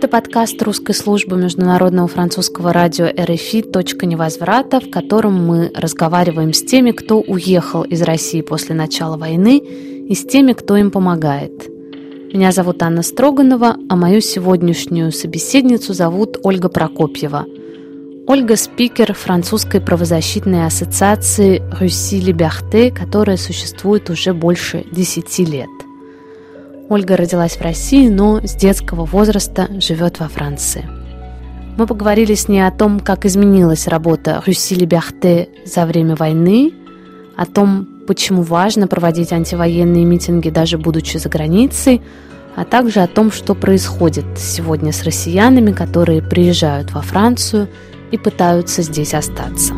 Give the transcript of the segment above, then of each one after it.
Это подкаст русской службы международного французского радио РФИ «Точка невозврата», в котором мы разговариваем с теми, кто уехал из России после начала войны, и с теми, кто им помогает. Меня зовут Анна Строганова, а мою сегодняшнюю собеседницу зовут Ольга Прокопьева. Ольга – спикер французской правозащитной ассоциации «Руси Либерте», которая существует уже больше 10 лет – Ольга родилась в России, но с детского возраста живет во Франции. Мы поговорили с ней о том, как изменилась работа Руси Либерте за время войны, о том, почему важно проводить антивоенные митинги, даже будучи за границей, а также о том, что происходит сегодня с россиянами, которые приезжают во Францию и пытаются здесь остаться.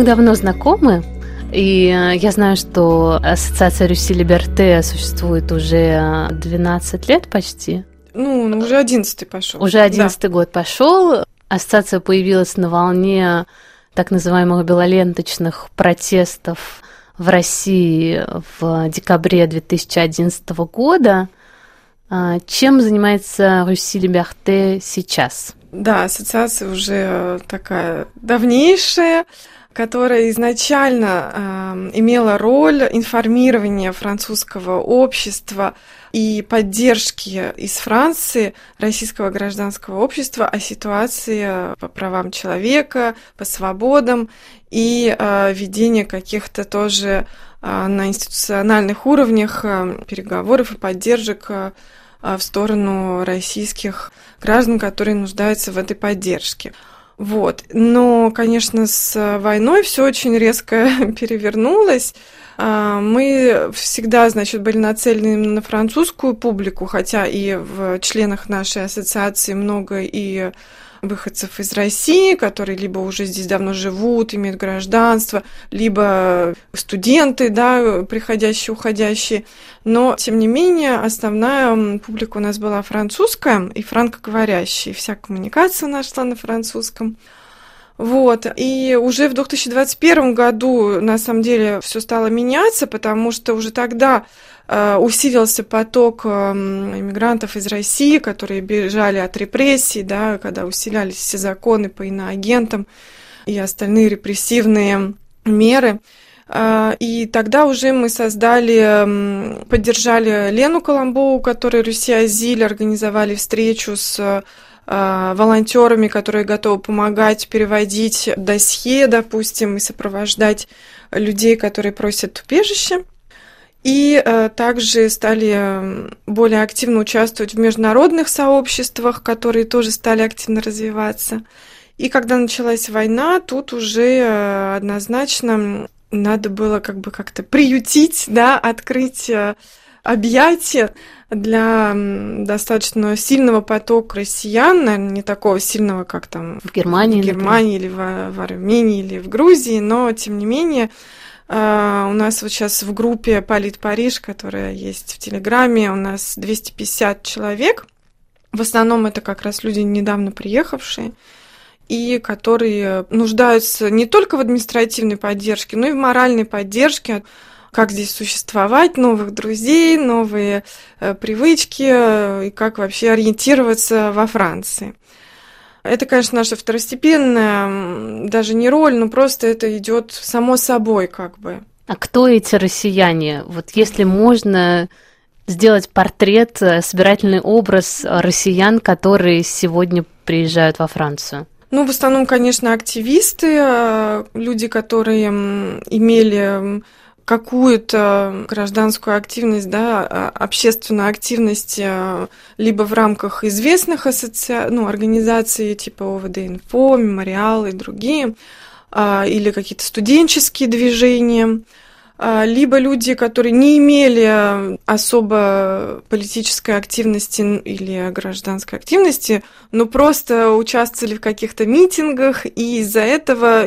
Мы давно знакомы, и э, я знаю, что ассоциация Рюси Либерте существует уже 12 лет почти. Ну, ну уже 11 пошел. Уже 11 да. год пошел. Ассоциация появилась на волне так называемых белоленточных протестов в России в декабре 2011 года. А, чем занимается Руси Либерте сейчас? Да, ассоциация уже такая давнейшая которая изначально э, имела роль информирования французского общества и поддержки из Франции российского гражданского общества о ситуации по правам человека, по свободам и э, ведения каких-то тоже э, на институциональных уровнях э, переговоров и поддержек э, в сторону российских граждан, которые нуждаются в этой поддержке. Вот. Но, конечно, с войной все очень резко перевернулось. А, мы всегда, значит, были нацелены на французскую публику, хотя и в членах нашей ассоциации много и выходцев из России, которые либо уже здесь давно живут, имеют гражданство, либо студенты, да, приходящие, уходящие. Но, тем не менее, основная публика у нас была французская и франкоговорящая. Вся коммуникация у нас шла на французском. Вот. И уже в 2021 году, на самом деле, все стало меняться, потому что уже тогда усилился поток эм, иммигрантов из России, которые бежали от репрессий, да, когда усилялись все законы по иноагентам и остальные репрессивные меры. Э, и тогда уже мы создали, эм, поддержали Лену Коломбову, которая Руси Азиль, организовали встречу с э, волонтерами, которые готовы помогать переводить досье, допустим, и сопровождать людей, которые просят убежище. И э, также стали более активно участвовать в международных сообществах, которые тоже стали активно развиваться. И когда началась война, тут уже э, однозначно надо было как бы как-то приютить, да, открыть э, объятия для достаточно сильного потока россиян, наверное, не такого сильного, как там в Германии, в Германии или в, в Армении или в Грузии, но тем не менее Uh, у нас вот сейчас в группе Полит Париж, которая есть в Телеграме, у нас 250 человек. В основном это как раз люди, недавно приехавшие, и которые нуждаются не только в административной поддержке, но и в моральной поддержке, как здесь существовать, новых друзей, новые э, привычки, э, и как вообще ориентироваться во Франции. Это, конечно, наша второстепенная, даже не роль, но просто это идет само собой, как бы. А кто эти россияне? Вот если можно сделать портрет, э, собирательный образ россиян, которые сегодня приезжают во Францию? Ну, в основном, конечно, активисты, э, люди, которые имели какую-то гражданскую активность, да, а, общественную активность э, либо в рамках известных асоци... ну, организаций типа ОВД-инфо, Мемориал и другие, а, или какие-то студенческие движения. А, либо люди, которые не имели особо политической активности или гражданской активности, но просто участвовали в каких-то митингах, и из-за этого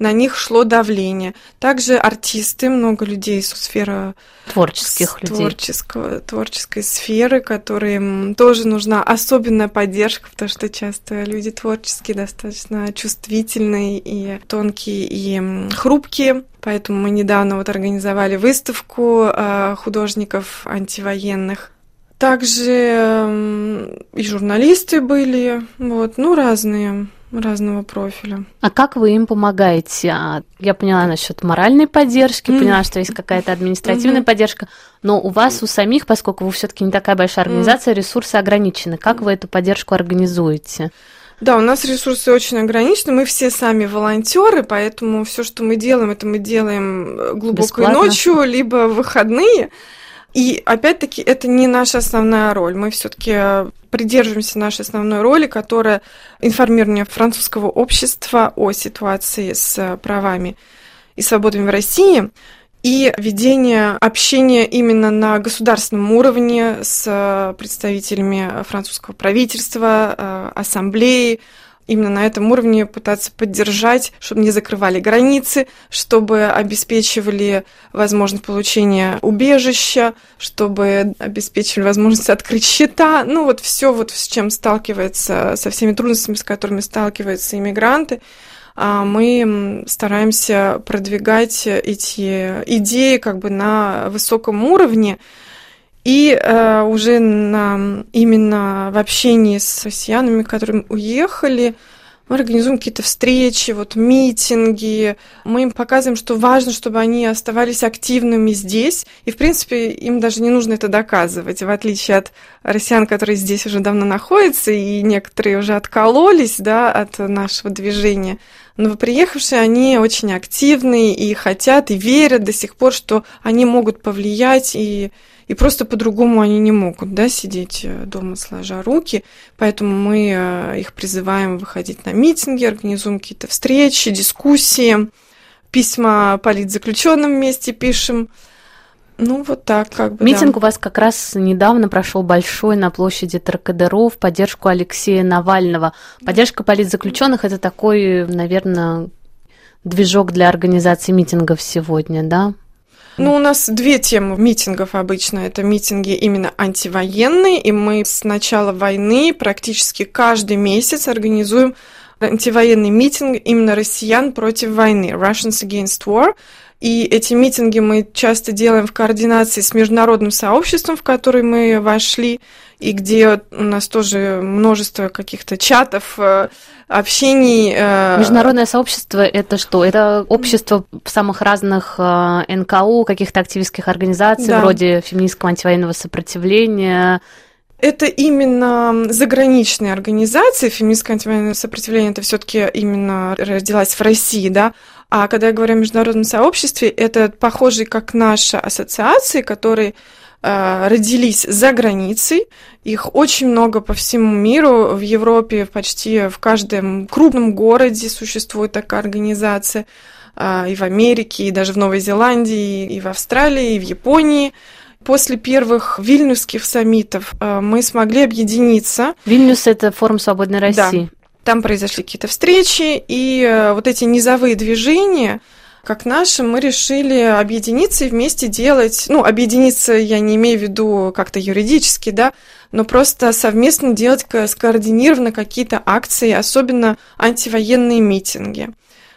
на них шло давление. Также артисты, много людей из сферы творческих людей. Творческого, творческой сферы, которым тоже нужна особенная поддержка, потому что часто люди творческие, достаточно чувствительные и тонкие и хрупкие. Поэтому мы недавно вот организовали выставку э, художников антивоенных. Также и журналисты были, вот, ну, разные разного профиля. А как вы им помогаете? А, я поняла насчет моральной поддержки, mm. поняла, что есть какая-то административная mm-hmm. поддержка, но у вас, у самих, поскольку вы все-таки не такая большая организация, mm. ресурсы ограничены. Как вы эту поддержку организуете? Да, у нас ресурсы очень ограничены. Мы все сами волонтеры, поэтому все, что мы делаем, это мы делаем э, глубокой Бесплатно. ночью, либо в выходные. И опять-таки это не наша основная роль. Мы все-таки э, придерживаемся нашей основной роли, которая информирование французского общества о ситуации с правами и свободами в России и ведение общения именно на государственном уровне с представителями французского правительства, э, ассамблеи, именно на этом уровне пытаться поддержать, чтобы не закрывали границы, чтобы обеспечивали возможность получения убежища, чтобы обеспечивали возможность открыть счета. Ну вот все вот с чем сталкивается, со всеми трудностями, с которыми сталкиваются иммигранты. А мы стараемся продвигать эти идеи как бы на высоком уровне, и э, уже на, именно в общении с россиянами, которые уехали, мы организуем какие-то встречи, вот митинги. Мы им показываем, что важно, чтобы они оставались активными здесь. И, в принципе, им даже не нужно это доказывать, в отличие от россиян, которые здесь уже давно находятся, и некоторые уже откололись да, от нашего движения. Но приехавшие, они очень активные и хотят, и верят до сих пор, что они могут повлиять и и просто по-другому они не могут, да, сидеть э, дома сложа руки, поэтому мы э, их призываем выходить на митинги, организуем какие-то встречи, дискуссии, письма политзаключенным вместе пишем, ну, вот так как бы. Митинг да. у вас как раз недавно прошел большой на площади Тракадеро в поддержку Алексея Навального. Поддержка политзаключенных это такой, наверное, движок для организации митингов сегодня, да? Ну, у нас две темы митингов обычно. Это митинги именно антивоенные, и мы с начала войны практически каждый месяц организуем антивоенный митинг именно россиян против войны, Russians Against War. И эти митинги мы часто делаем в координации с международным сообществом, в который мы вошли, и где у нас тоже множество каких-то чатов, э, общений. Э, Международное сообщество это что? Это общество самых разных э, НКО, каких-то активистских организаций, да. вроде феминистского антивоенного сопротивления. Это именно заграничные организации. Феминистское антивоенное сопротивление это все-таки именно родилась в России, да. А когда я говорю о международном сообществе, это похожие как наши ассоциации, которые Э, родились за границей. Их очень много по всему миру. В Европе почти в каждом крупном городе существует такая организация. Э, и в Америке, и даже в Новой Зеландии, и в Австралии, и в Японии. После первых вильнюсских саммитов э, мы смогли объединиться. Вильнюс – это форум свободной России. Да. Там произошли какие-то встречи, и вот эти низовые движения – как наши, мы решили объединиться и вместе делать, ну, объединиться я не имею в виду как-то юридически, да, но просто совместно делать скоординированно какие-то акции, особенно антивоенные митинги.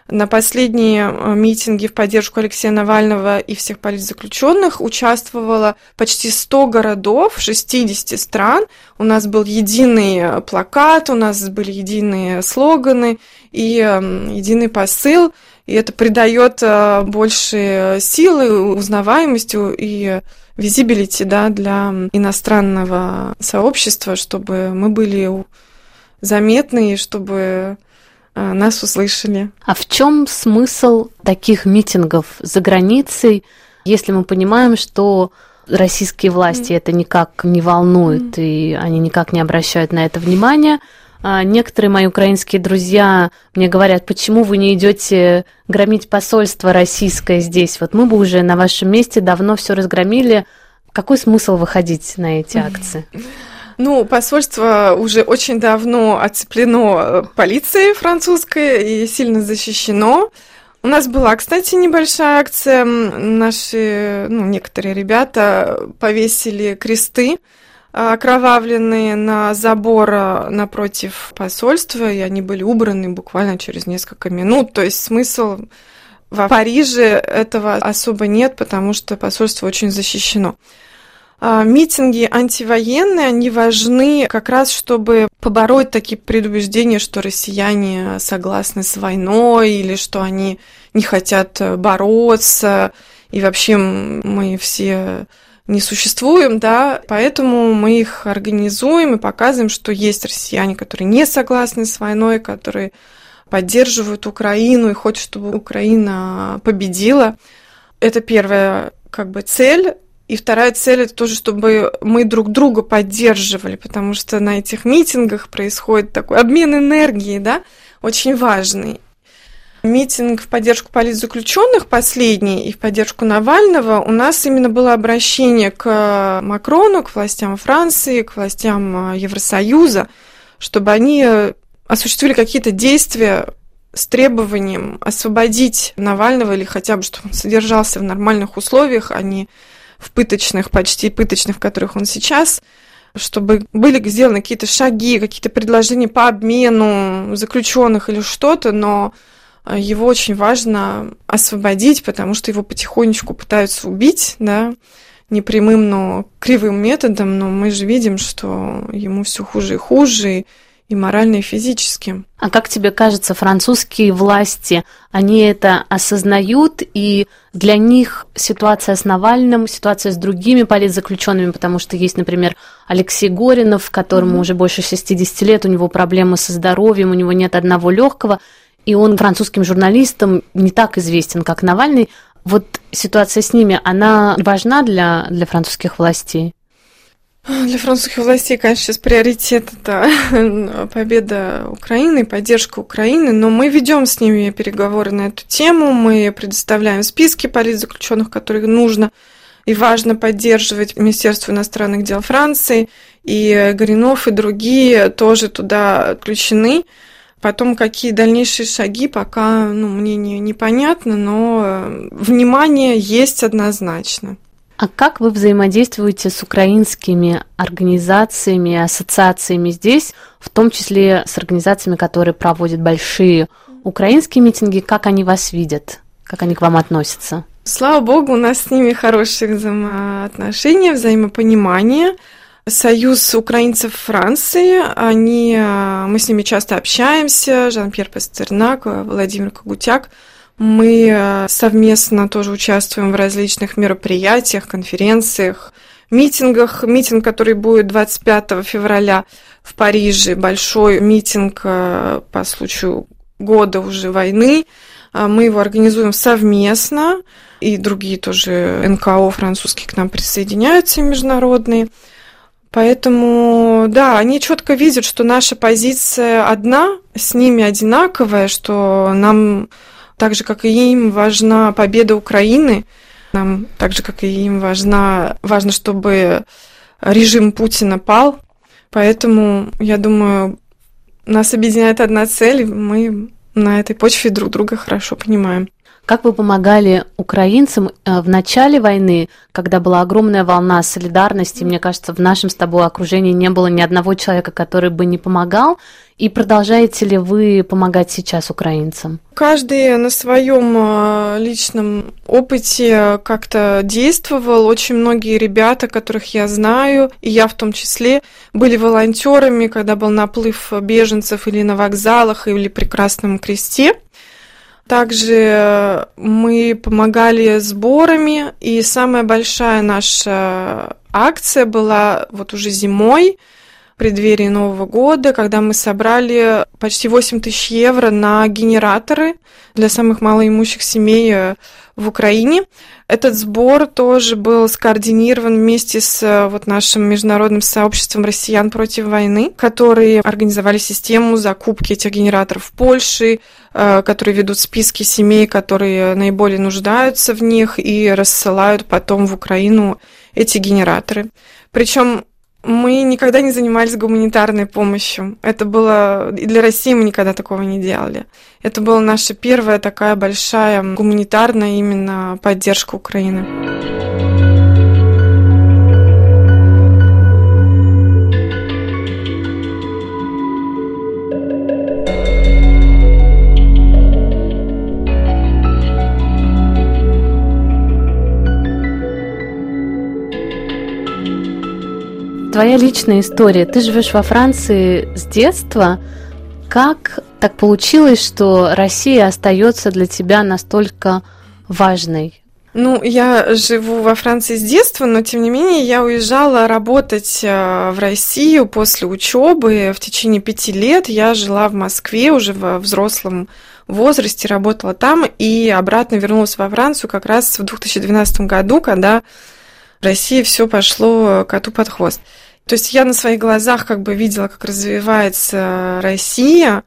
На последние э, митинги в поддержку Алексея Навального и всех политзаключенных участвовало почти 100 городов, 60 стран. У нас был единый э, плакат, у нас были единые слоганы и эм, единый посыл – и это придает э, больше силы, узнаваемости и визибилити да, для иностранного сообщества, чтобы мы были заметны и чтобы нас услышали. А в чем смысл таких митингов за границей, если мы понимаем, что российские власти mm. это никак не волнует, mm. и они никак не обращают на это внимания? А, некоторые мои украинские друзья мне говорят, почему вы не идете громить посольство российское здесь? Вот мы бы уже на вашем месте давно все разгромили. Какой смысл выходить на эти акции? Ну, посольство уже очень давно оцеплено э, полицией французской и сильно защищено. У нас была, кстати, небольшая акция. Наши, ну, некоторые ребята повесили кресты окровавленные на забор э, напротив посольства, и они были убраны буквально через несколько минут. То есть смысл в Париже этого особо нет, потому что посольство очень защищено. А, митинги антивоенные, они важны как раз, чтобы побороть такие предубеждения, что россияне согласны с войной или что они не хотят бороться, и вообще мы все не существуем, да, поэтому мы их организуем и показываем, что есть россияне, которые не согласны с войной, которые поддерживают Украину и хотят, чтобы Украина победила. Это первая как бы цель. И вторая цель это тоже, чтобы мы друг друга поддерживали, потому что на этих митингах происходит такой обмен энергией, да, очень важный. Митинг в поддержку политзаключенных последний и в поддержку Навального у нас именно было обращение к Макрону, к властям Франции, к властям э, Евросоюза, чтобы они осуществили какие-то действия с требованием освободить Навального или хотя бы, чтобы он содержался в нормальных условиях, а не в пыточных, почти пыточных, в которых он сейчас, чтобы были сделаны какие-то шаги, какие-то предложения по обмену заключенных или что-то, но его очень важно освободить, потому что его потихонечку пытаются убить, да, не прямым, но кривым методом, но мы же видим, что ему все хуже и хуже, и морально, и физически. А как тебе кажется, французские власти, они это осознают, и для них ситуация с Навальным, ситуация с другими политзаключенными, потому что есть, например, Алексей Горинов, которому mm-hmm. уже больше 60 лет, у него проблемы со здоровьем, у него нет одного легкого, и он французским журналистам не так известен, как Навальный. Вот ситуация с ними, она важна для, для французских властей? Для французских властей, конечно, сейчас приоритет это победа Украины, поддержка Украины, но мы ведем с ними переговоры на эту тему, мы предоставляем списки политзаключенных, которых нужно и важно поддерживать Министерство иностранных дел Франции, и Горинов и другие тоже туда включены. Потом какие дальнейшие шаги, пока ну, мне не, непонятно, но э, внимание есть однозначно. А как вы взаимодействуете с украинскими организациями, ассоциациями здесь, в том числе с организациями, которые проводят большие украинские митинги? Как они вас видят? Как они к вам относятся? Слава богу, у нас с ними хорошие взаимоотношения, взаимопонимание. Союз украинцев Франции, они, а, мы с ними часто общаемся, Жан-Пьер Пастернак, Владимир Когутяк. Мы а, совместно тоже участвуем в различных мероприятиях, конференциях, митингах. Митинг, который будет 25 февраля в Париже, большой митинг а, по случаю года уже войны. Мы его организуем совместно, и другие тоже НКО французские к нам присоединяются, международные. Поэтому, да, они четко видят, что наша позиция одна, с ними одинаковая, что нам, так же, как и им, важна победа Украины, нам, так же, как и им, важна, важно, чтобы режим Путина пал. Поэтому, я думаю, нас объединяет одна цель, мы на этой почве друг друга хорошо понимаем. Как вы помогали украинцам э, в начале войны, когда была огромная волна солидарности? Мне кажется, в нашем с тобой окружении не было ни одного человека, который бы не помогал. И продолжаете ли вы помогать сейчас украинцам? Каждый на своем э, личном опыте как-то действовал. Очень многие ребята, которых я знаю, и я в том числе, были волонтерами, когда был наплыв беженцев или на вокзалах, или при Красном Кресте. Также э, мы помогали сборами, и самая большая наша акция была вот уже зимой, в преддверии Нового года, когда мы собрали почти 8 тысяч евро на генераторы для самых малоимущих семей э, в Украине. Этот сбор тоже был скоординирован вместе с э, вот нашим международным сообществом россиян против войны, которые организовали систему закупки этих генераторов в Польше, э, которые ведут списки семей, которые наиболее нуждаются в них и рассылают потом в Украину эти генераторы. Причем мы никогда не занимались гуманитарной помощью. Это было... И для России мы никогда такого не делали. Это была наша первая такая большая гуманитарная именно поддержка Украины. Твоя личная история. Ты живешь во Франции с детства. Как так получилось, что Россия остается для тебя настолько важной? Ну, я живу во Франции с детства, но тем не менее я уезжала работать э, в Россию после учебы. В течение пяти лет я жила в Москве уже во взрослом возрасте, работала там и обратно вернулась во Францию как раз в 2012 году, когда в России все пошло коту под хвост. То есть я на своих глазах как бы видела, как развивается Россия,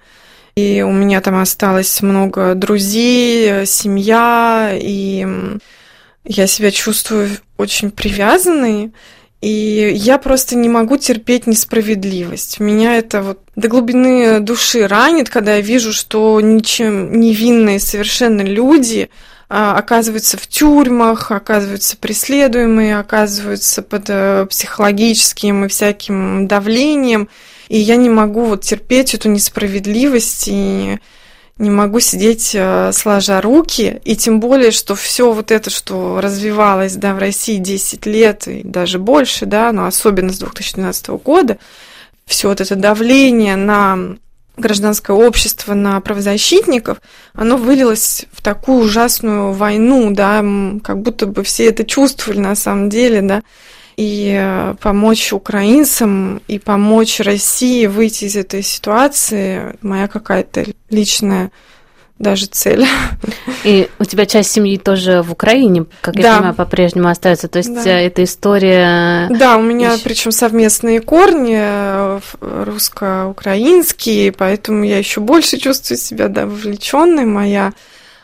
и у меня там осталось много друзей, семья, и я себя чувствую очень привязанной. И я просто не могу терпеть несправедливость. Меня это вот до глубины души ранит, когда я вижу, что ничем невинные совершенно люди оказываются в тюрьмах, оказываются преследуемые, оказываются под э, психологическим и всяким давлением. И я не могу вот терпеть эту несправедливость и не могу сидеть э, сложа руки, и тем более, что все вот это, что развивалось да, в России 10 лет и даже больше, да, но особенно с 2012 года, все вот это давление на гражданское общество на правозащитников, оно вылилось в такую ужасную войну, да, как будто бы все это чувствовали на самом деле, да, и э, помочь украинцам и помочь России выйти из этой ситуации моя какая-то личная даже цель. И у тебя часть семьи тоже в Украине, как да. я понимаю, по-прежнему остается. То есть да. Э, эта история. Да, у меня еще... причем совместные корни э, русско-украинские, поэтому я еще больше чувствую себя да, вовлеченной. Моя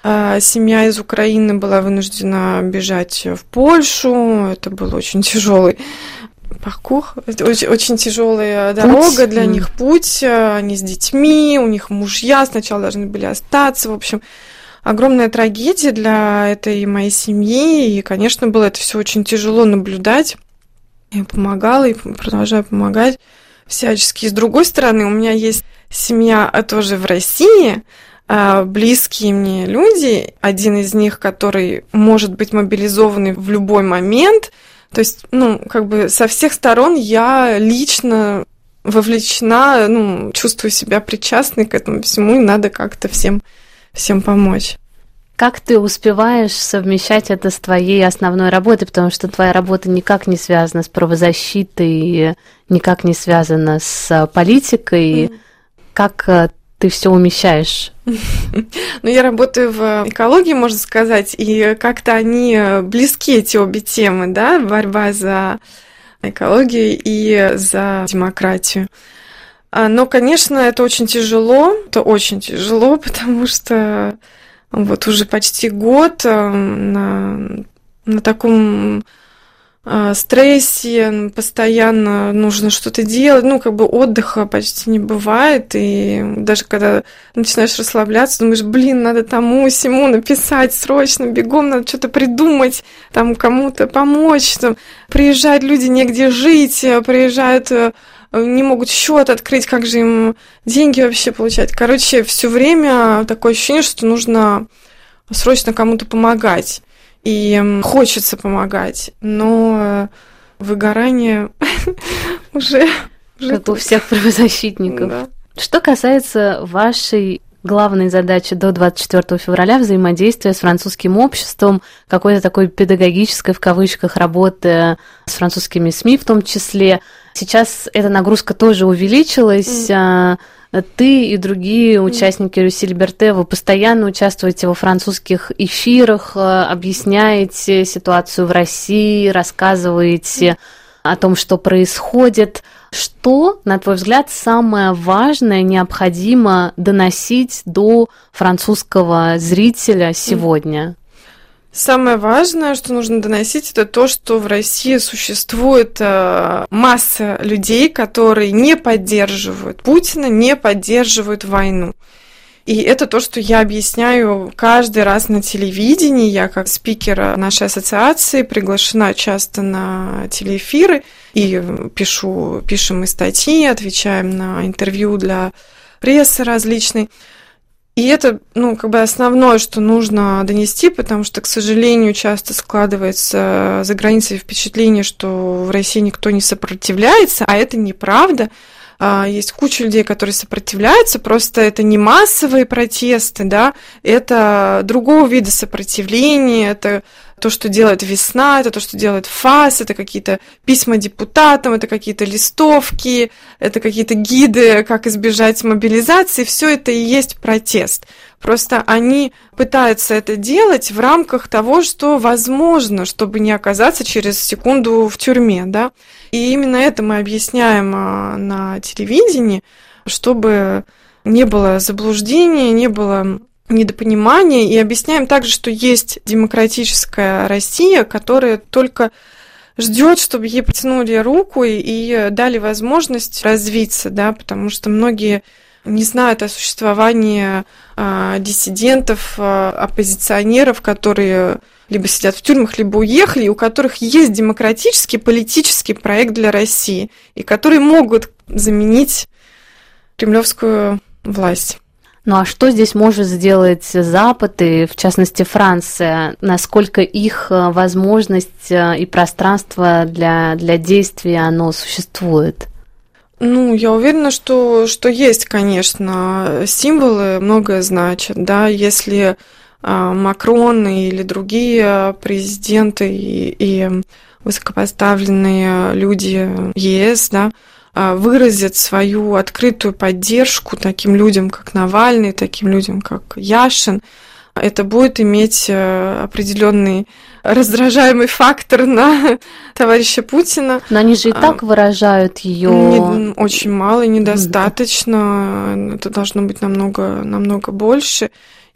э, семья из Украины была вынуждена бежать в Польшу. Это был очень тяжелый паркур. Это очень, очень тяжелая дорога для mm. них, путь. Они с детьми, у них мужья сначала должны были остаться. В общем, огромная трагедия для этой моей семьи. И, конечно, было это все очень тяжело наблюдать. Я помогала и продолжаю помогать всячески. И с другой стороны, у меня есть семья а, тоже в России, а, близкие мне люди. Один из них, который может быть мобилизованный в любой момент – то есть, ну, как бы со всех сторон я лично вовлечена, ну, чувствую себя причастной к этому всему, и надо как-то всем, всем помочь. Как ты успеваешь совмещать это с твоей основной работой, потому что твоя работа никак не связана с правозащитой, никак не связана с политикой. Mm. Как э, ты все умещаешь? Ну, я работаю в экологии, можно сказать, и как-то они близки, эти обе темы, да, борьба за экологию и за демократию. А, но, конечно, это очень тяжело, это очень тяжело, потому что вот уже почти год э, на, на таком стрессе, постоянно нужно что-то делать, ну, как бы отдыха почти не бывает, и даже когда начинаешь расслабляться, думаешь, блин, надо тому, всему написать срочно, бегом, надо что-то придумать, там кому-то помочь, там, приезжают люди негде жить, приезжают э, не могут счет открыть, как же им деньги вообще получать. Короче, все время такое ощущение, что нужно срочно кому-то помогать и хочется помогать, но выгорание уже... Как у всех правозащитников. Что касается вашей главной задачи до 24 февраля взаимодействия с французским обществом, какой-то такой педагогической, в кавычках, работы с французскими СМИ в том числе. Сейчас эта нагрузка тоже увеличилась. Mm. Ты и другие участники Руси Либерте, вы постоянно участвуете во французских эфирах, э, объясняете ситуацию в России, рассказываете о том, что происходит. Что, на твой взгляд, самое важное необходимо доносить до французского зрителя сегодня? Самое важное, что нужно доносить, это то, что в России существует э, масса людей, которые не поддерживают Путина, не поддерживают войну. И это то, что я объясняю каждый раз на телевидении. Я как спикер нашей ассоциации приглашена часто на телеэфиры и пишу, пишем и статьи, отвечаем на интервью для прессы различной. И это, ну, как бы основное, что нужно донести, потому что, к сожалению, часто складывается за границей впечатление, что в России никто не сопротивляется, а это неправда. А, есть куча людей, которые сопротивляются, просто это не массовые протесты, да, это другого вида сопротивления, это то, что делает весна, это то, что делает ФАС, это какие-то письма депутатам, это какие-то листовки, это какие-то гиды, как избежать мобилизации, все это и есть протест. Просто они пытаются это делать в рамках того, что возможно, чтобы не оказаться через секунду в тюрьме, да. И именно это мы объясняем а, на телевидении, чтобы не было заблуждения, не было недопонимание и объясняем также, что есть демократическая Россия, которая только ждет, чтобы ей протянули руку и, дали возможность развиться, да, потому что многие не знают о существовании а, диссидентов, а, оппозиционеров, которые либо сидят в тюрьмах, либо уехали, у которых есть демократический политический проект для России, и которые могут заменить кремлевскую власть. Ну а что здесь может сделать Запад и, в частности, Франция? Насколько их э, возможность э, и пространство для, для действия оно существует? Ну, я уверена, что, что есть, конечно, символы многое значат, да, если э, Макрон или другие президенты и, и высокопоставленные люди ЕС, да, а, выразит свою открытую поддержку таким людям, как Навальный, таким людям, как Яшин, это будет иметь э, определенный раздражаемый фактор на товарища Путина. Но они же и так а, выражают ее очень мало и недостаточно. Это должно быть намного, намного больше.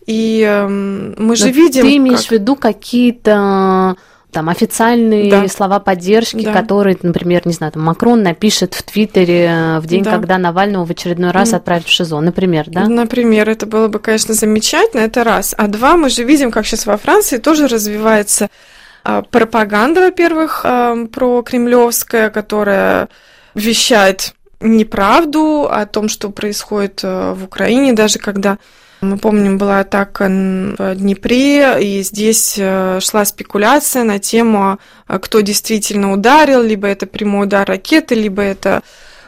И эм, мы же Но видим. Ты имеешь как... в виду какие-то там официальные да. слова поддержки, да. которые, например, не знаю, там Макрон напишет в Твиттере э, в день, да. когда Навального в очередной раз отправят в ШИЗО, например, да? Например, это было бы, конечно, замечательно, это раз. А два, мы же видим, как сейчас во Франции тоже развивается а, пропаганда, во-первых, про кремлевская, которая вещает неправду о том, что происходит э, в Украине, даже когда мы помним, была атака в Днепре, и здесь э, шла спекуляция на тему, э, кто действительно ударил, либо это прямой удар ракеты, либо это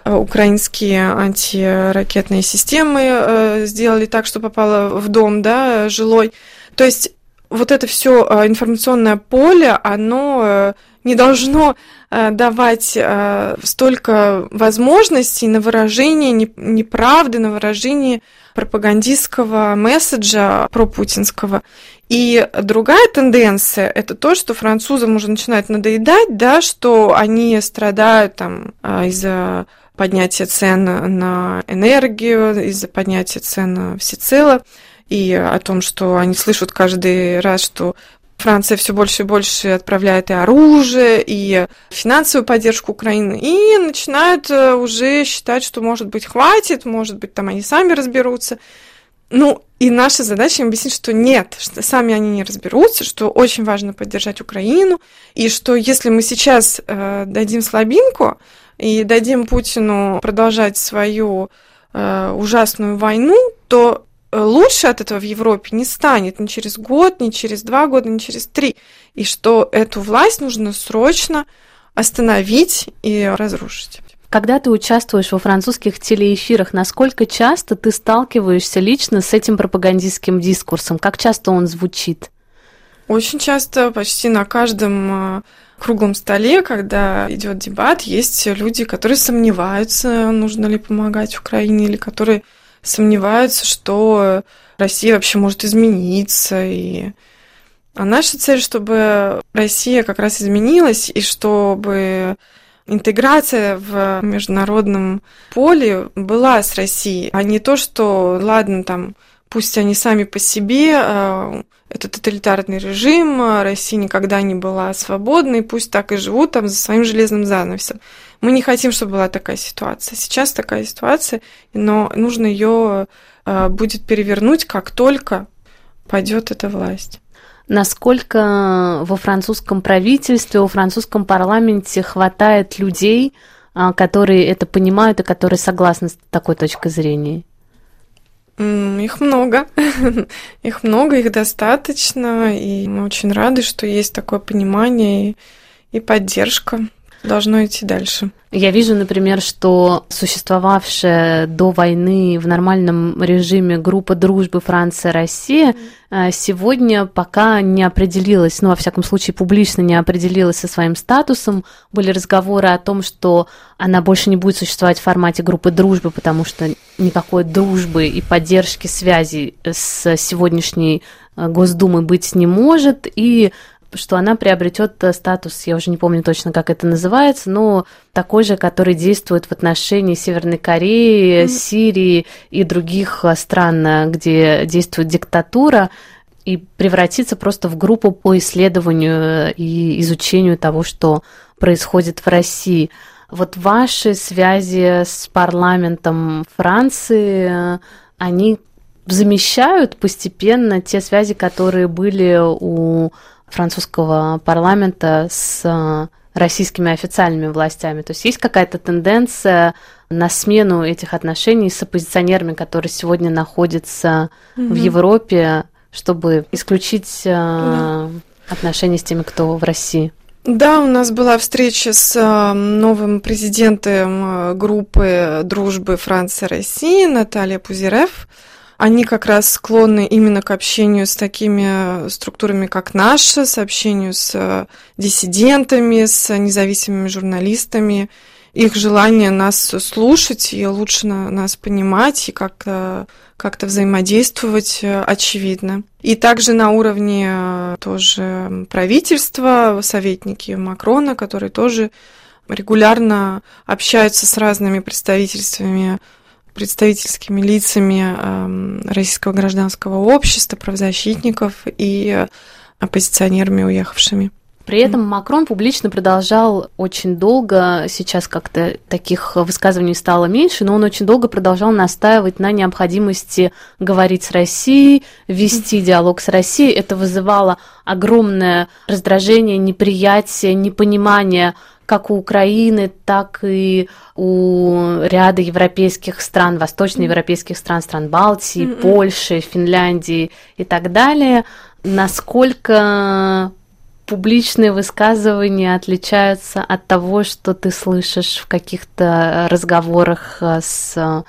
э, украинские антиракетные системы сделали так, что попало в дом, да, жилой. То есть вот это все информационное поле, оно не должно давать столько возможностей на выражение неправды, на выражение пропагандистского месседжа пропутинского. И другая тенденция – это то, что французам уже начинает надоедать, да, что они страдают там а, из-за поднятия цен на энергию, из-за поднятия цен всецело, и о том, что они слышат каждый раз, что Франция все больше и больше отправляет и оружие, и финансовую поддержку Украины, и начинают э, уже считать, что, может быть, хватит, может быть, там они сами разберутся. Ну, и наша задача им объяснить, что нет, что сами они не разберутся, что очень важно поддержать Украину, и что если мы сейчас э, дадим слабинку и дадим Путину продолжать свою э, ужасную войну, то лучше от этого в Европе не станет ни через год, ни через два года, ни через три. И что эту власть нужно срочно остановить и разрушить. Когда ты участвуешь во французских телеэфирах, насколько часто ты сталкиваешься лично с этим пропагандистским дискурсом? Как часто он звучит? Очень часто, почти на каждом круглом столе, когда идет дебат, есть люди, которые сомневаются, нужно ли помогать Украине, или которые сомневаются, что Россия вообще может измениться. И... А наша цель, чтобы Россия как раз изменилась, и чтобы интеграция в международном поле была с Россией, а не то, что, ладно, там, пусть они сами по себе, а, это тоталитарный режим, а Россия никогда не была свободной, пусть так и живут там за своим железным занавесом. Мы не хотим, чтобы была такая ситуация. Сейчас такая ситуация, но нужно ее а, будет перевернуть, как только пойдет эта власть. Насколько во французском правительстве, во французском парламенте хватает людей, а, которые это понимают и которые согласны с такой точкой зрения? Их много. их много, их достаточно. И мы очень рады, что есть такое понимание и, и поддержка. Должно идти дальше. Я вижу, например, что существовавшая до войны в нормальном режиме группа дружбы Франция-Россия э, сегодня пока не определилась, ну, во всяком случае, публично не определилась со своим статусом. Были разговоры о том, что она больше не будет существовать в формате группы дружбы, потому что никакой дружбы и поддержки связи с сегодняшней э, Госдумой быть не может, и что она приобретет э, статус, я уже не помню точно, как это называется, но такой же, который действует в отношении Северной Кореи, mm-hmm. Сирии и других э, стран, э, где действует диктатура, и превратиться просто в группу по исследованию и изучению того, что происходит в России. Вот ваши связи с парламентом Франции, они замещают постепенно те связи, которые были у французского парламента с э, российскими официальными властями. То есть есть какая-то тенденция на смену этих отношений с оппозиционерами, которые сегодня находятся угу. в Европе, чтобы исключить э, да. отношения с теми, кто в России. Да, у нас была встреча с э, новым президентом группы дружбы Франция-Россия Наталья Пузирев они как раз склонны именно к общению с такими структурами, как наша, с общению с э, диссидентами, с независимыми журналистами. Их желание нас слушать и лучше нас понимать и как-то как взаимодействовать э, очевидно. И также на уровне э, тоже правительства, советники Макрона, которые тоже регулярно общаются с разными представительствами представительскими лицами российского гражданского общества, правозащитников и оппозиционерами, уехавшими. При этом Макрон публично продолжал очень долго, сейчас как-то таких высказываний стало меньше, но он очень долго продолжал настаивать на необходимости говорить с Россией, вести диалог с Россией. Это вызывало огромное раздражение, неприятие, непонимание как у Украины, так и у ряда европейских стран, восточноевропейских стран, стран Балтии, mm-hmm. Польши, Финляндии и так далее. Насколько публичные высказывания отличаются от того, что ты слышишь в каких-то разговорах с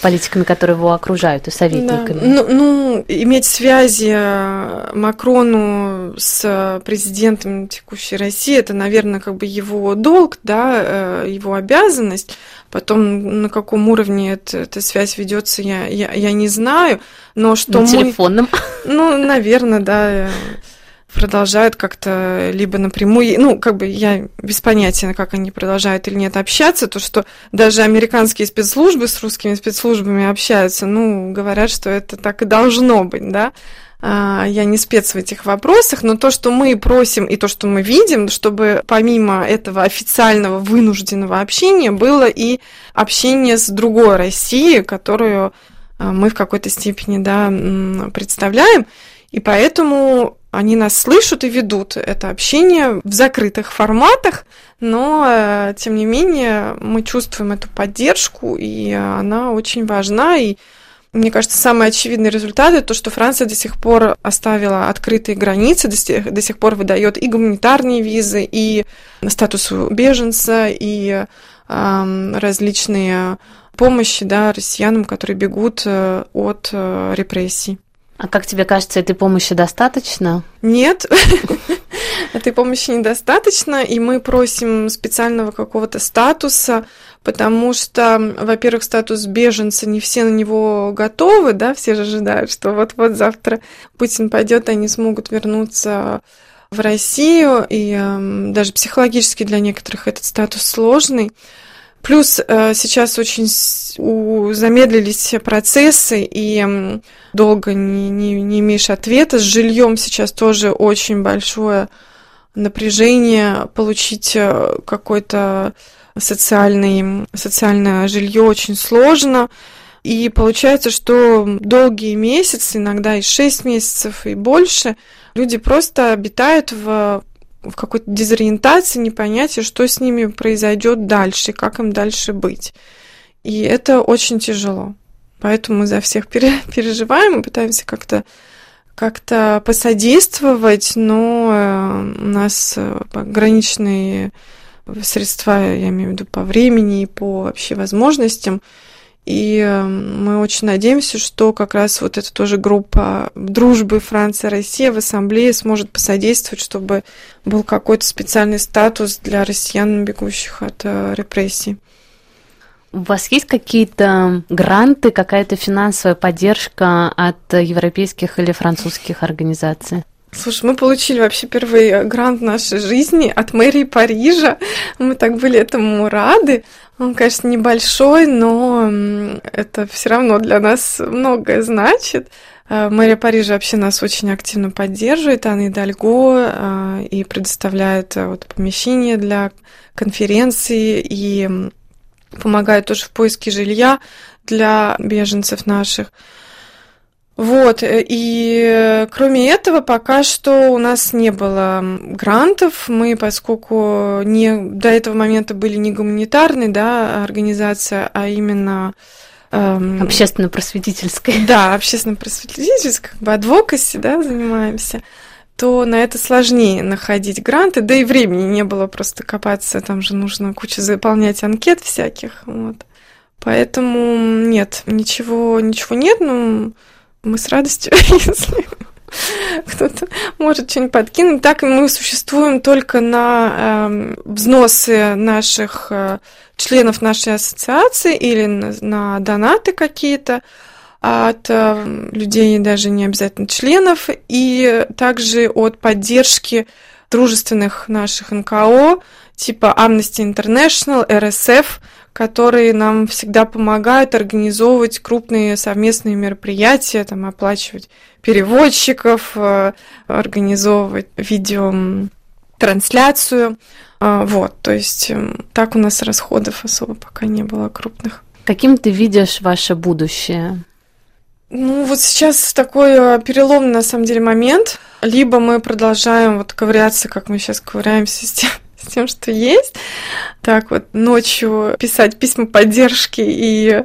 политиками, которые его окружают, и советниками. Да. Ну, ну, иметь связи э, Макрону с президентом текущей России, это, наверное, как бы его долг, да, э, его обязанность. Потом на каком уровне это, эта связь ведется, я, я, я не знаю. Но что на мы... телефонном? Ну, наверное, да продолжают как-то либо напрямую, ну, как бы я без понятия, как они продолжают или нет общаться, то, что даже американские спецслужбы с русскими спецслужбами общаются, ну, говорят, что это так и должно быть, да, а, я не спец в этих вопросах, но то, что мы просим и то, что мы видим, чтобы помимо этого официального вынужденного общения было и общение с другой Россией, которую а, мы в какой-то степени да, представляем. И поэтому они нас слышат и ведут это общение в закрытых форматах, но, э, тем не менее, мы чувствуем эту поддержку, и она очень важна. И мне кажется, самый очевидный результат это то, что Франция до сих пор оставила открытые границы, до сих, до сих пор выдает и гуманитарные визы, и статус беженца, и э, различные помощи да, россиянам, которые бегут э, от э, репрессий. А как тебе кажется, этой помощи достаточно? Нет. Этой помощи недостаточно, и мы просим специального какого-то статуса, потому что, во-первых, статус беженца, не все на него готовы, да, все же ожидают, что вот-вот завтра Путин пойдет, они смогут вернуться в Россию, и э, даже психологически для некоторых этот статус сложный. Плюс э, сейчас очень замедлились процессы, и долго не, не, не имеешь ответа. С жильем сейчас тоже очень большое напряжение. Получить э, какой-то социальный, социальное жилье очень сложно. И получается, что долгие месяцы, иногда и 6 месяцев, и больше, люди просто обитают в в какой-то дезориентации, непонятие, что с ними произойдет дальше, как им дальше быть. И это очень тяжело. Поэтому мы за всех переживаем и пытаемся как-то как-то посодействовать, но э, у нас э, ограниченные средства, я имею в виду по времени и по вообще возможностям. И эм, мы очень надеемся, что как раз вот эта тоже группа дружбы Франция-Россия в ассамблее сможет посодействовать, чтобы был какой-то специальный статус для россиян, бегущих от э, репрессий. У вас есть какие-то гранты, какая-то финансовая поддержка от европейских или французских организаций? Слушай, мы получили вообще первый грант в нашей жизни от мэрии Парижа. Мы так были этому рады. Он, конечно, небольшой, но это все равно для нас многое значит. Э, мэрия Парижа вообще нас очень активно поддерживает, Анна Идальго, э, и предоставляет э, вот, помещение для конференции, и помогает тоже в поиске жилья для беженцев наших. Вот, э, и э, кроме этого, пока что у нас не было грантов. Мы, поскольку не, до этого момента были не гуманитарной да, организация, а именно эм, Общественно-просветительской. Да, общественно-просветительской, как бы адвокаси, да, занимаемся, то на это сложнее находить гранты, да и времени не было просто копаться, там же нужно кучу заполнять анкет всяких, вот. Поэтому нет, ничего, ничего нет, ну, мы с радостью, если кто-то может что-нибудь подкинуть. Так мы существуем только на э, взносы наших э, членов нашей ассоциации или на, на донаты какие-то от э, людей, даже не обязательно членов, и также от поддержки дружественных наших НКО, типа Amnesty International, RSF, которые нам всегда помогают организовывать крупные совместные мероприятия, там, оплачивать переводчиков, э, организовывать видеотрансляцию. А, вот, то есть эм, так у нас расходов особо пока не было крупных. Каким ты видишь ваше будущее? Ну, вот сейчас такой э, переломный, на самом деле, момент. Либо мы продолжаем вот ковыряться, как мы сейчас ковыряемся с тем, с тем, что есть. Так вот, ночью писать письма поддержки и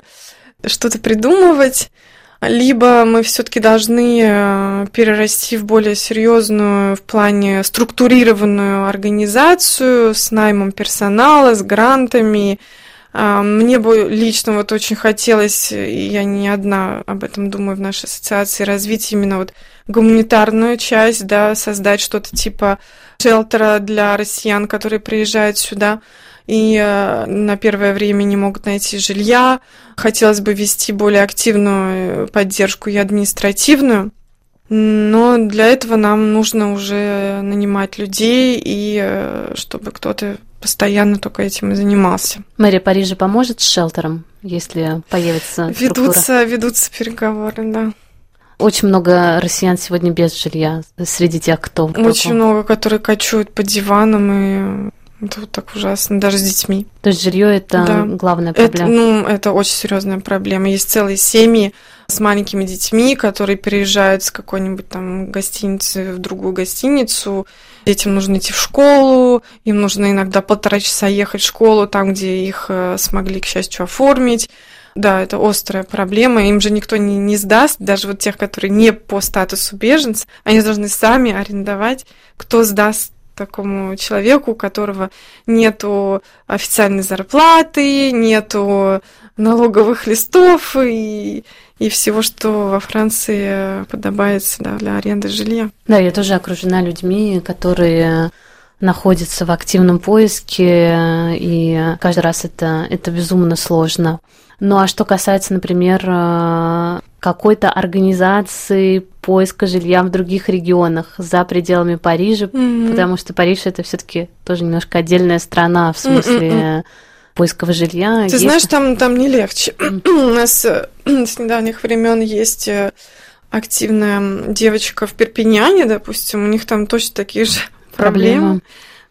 что-то придумывать. Либо мы все-таки должны э, перерасти в более серьезную в плане структурированную организацию с наймом персонала, с грантами. А, мне бы лично вот очень хотелось, и я не одна об этом думаю в нашей ассоциации, развить именно вот гуманитарную часть, да, создать что-то типа шелтера для россиян, которые приезжают сюда и э, на первое время не могут найти жилья. Хотелось бы вести более активную поддержку и административную. Но для этого нам нужно уже нанимать людей, и э, чтобы кто-то постоянно только этим и занимался. Мэрия Парижа поможет с шелтером, если появится ведутся, структура? Ведутся переговоры, да. Очень много россиян сегодня без жилья среди тех, кто... Очень много, которые кочуют по диванам, и это вот так ужасно, даже с детьми. То есть жилье это да. главная проблема? Это, ну, это очень серьезная проблема. Есть целые семьи с маленькими детьми, которые переезжают с какой-нибудь там гостиницы в другую гостиницу. Детям нужно идти в школу, им нужно иногда полтора часа ехать в школу, там, где их э, смогли, к счастью, оформить. Да, это острая проблема, им же никто не, не сдаст, даже вот тех, которые не по статусу беженца, они должны сами арендовать, кто сдаст такому человеку, у которого нету официальной зарплаты, нету налоговых листов и, и всего, что во Франции подобается да, для аренды жилья. Да, я тоже окружена людьми, которые находятся в активном поиске, и каждый раз это, это безумно сложно. Ну а что касается, например, э, какой-то организации поиска жилья в других регионах за пределами Парижа, mm-hmm. потому что Париж это все-таки тоже немножко отдельная страна в смысле Mm-mm. поискового жилья. Ты есть... знаешь, там, там не легче. У нас э, с недавних времен есть э, активная девочка в Перпиняне, допустим, у них там точно такие же проблемы.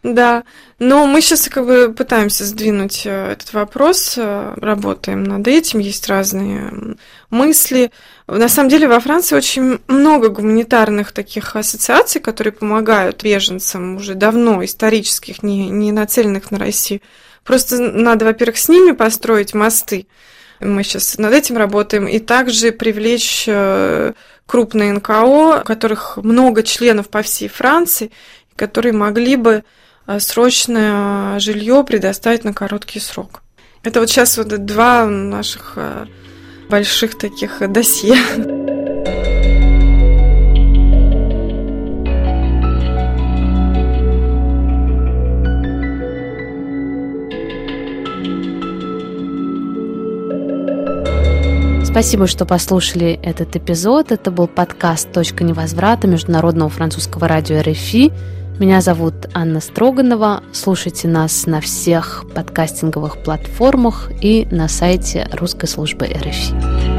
Да, но мы сейчас как бы пытаемся сдвинуть э, этот вопрос, э, работаем над этим, есть разные мысли. На самом деле во Франции очень много гуманитарных таких ассоциаций, которые помогают беженцам уже давно, исторических, не, не нацеленных на Россию. Просто надо, во-первых, с ними построить мосты. Мы сейчас над этим работаем. И также привлечь э, крупные НКО, у которых много членов по всей Франции, которые могли бы Э, срочное жилье предоставить на короткий срок. Это вот сейчас вот два наших э, больших таких досье. Спасибо, что послушали этот эпизод. Это был подкаст «Точка невозврата» Международного французского радио РФИ. Меня зовут Анна Строганова. Слушайте нас на всех подкастинговых платформах и на сайте русской службы РФИ.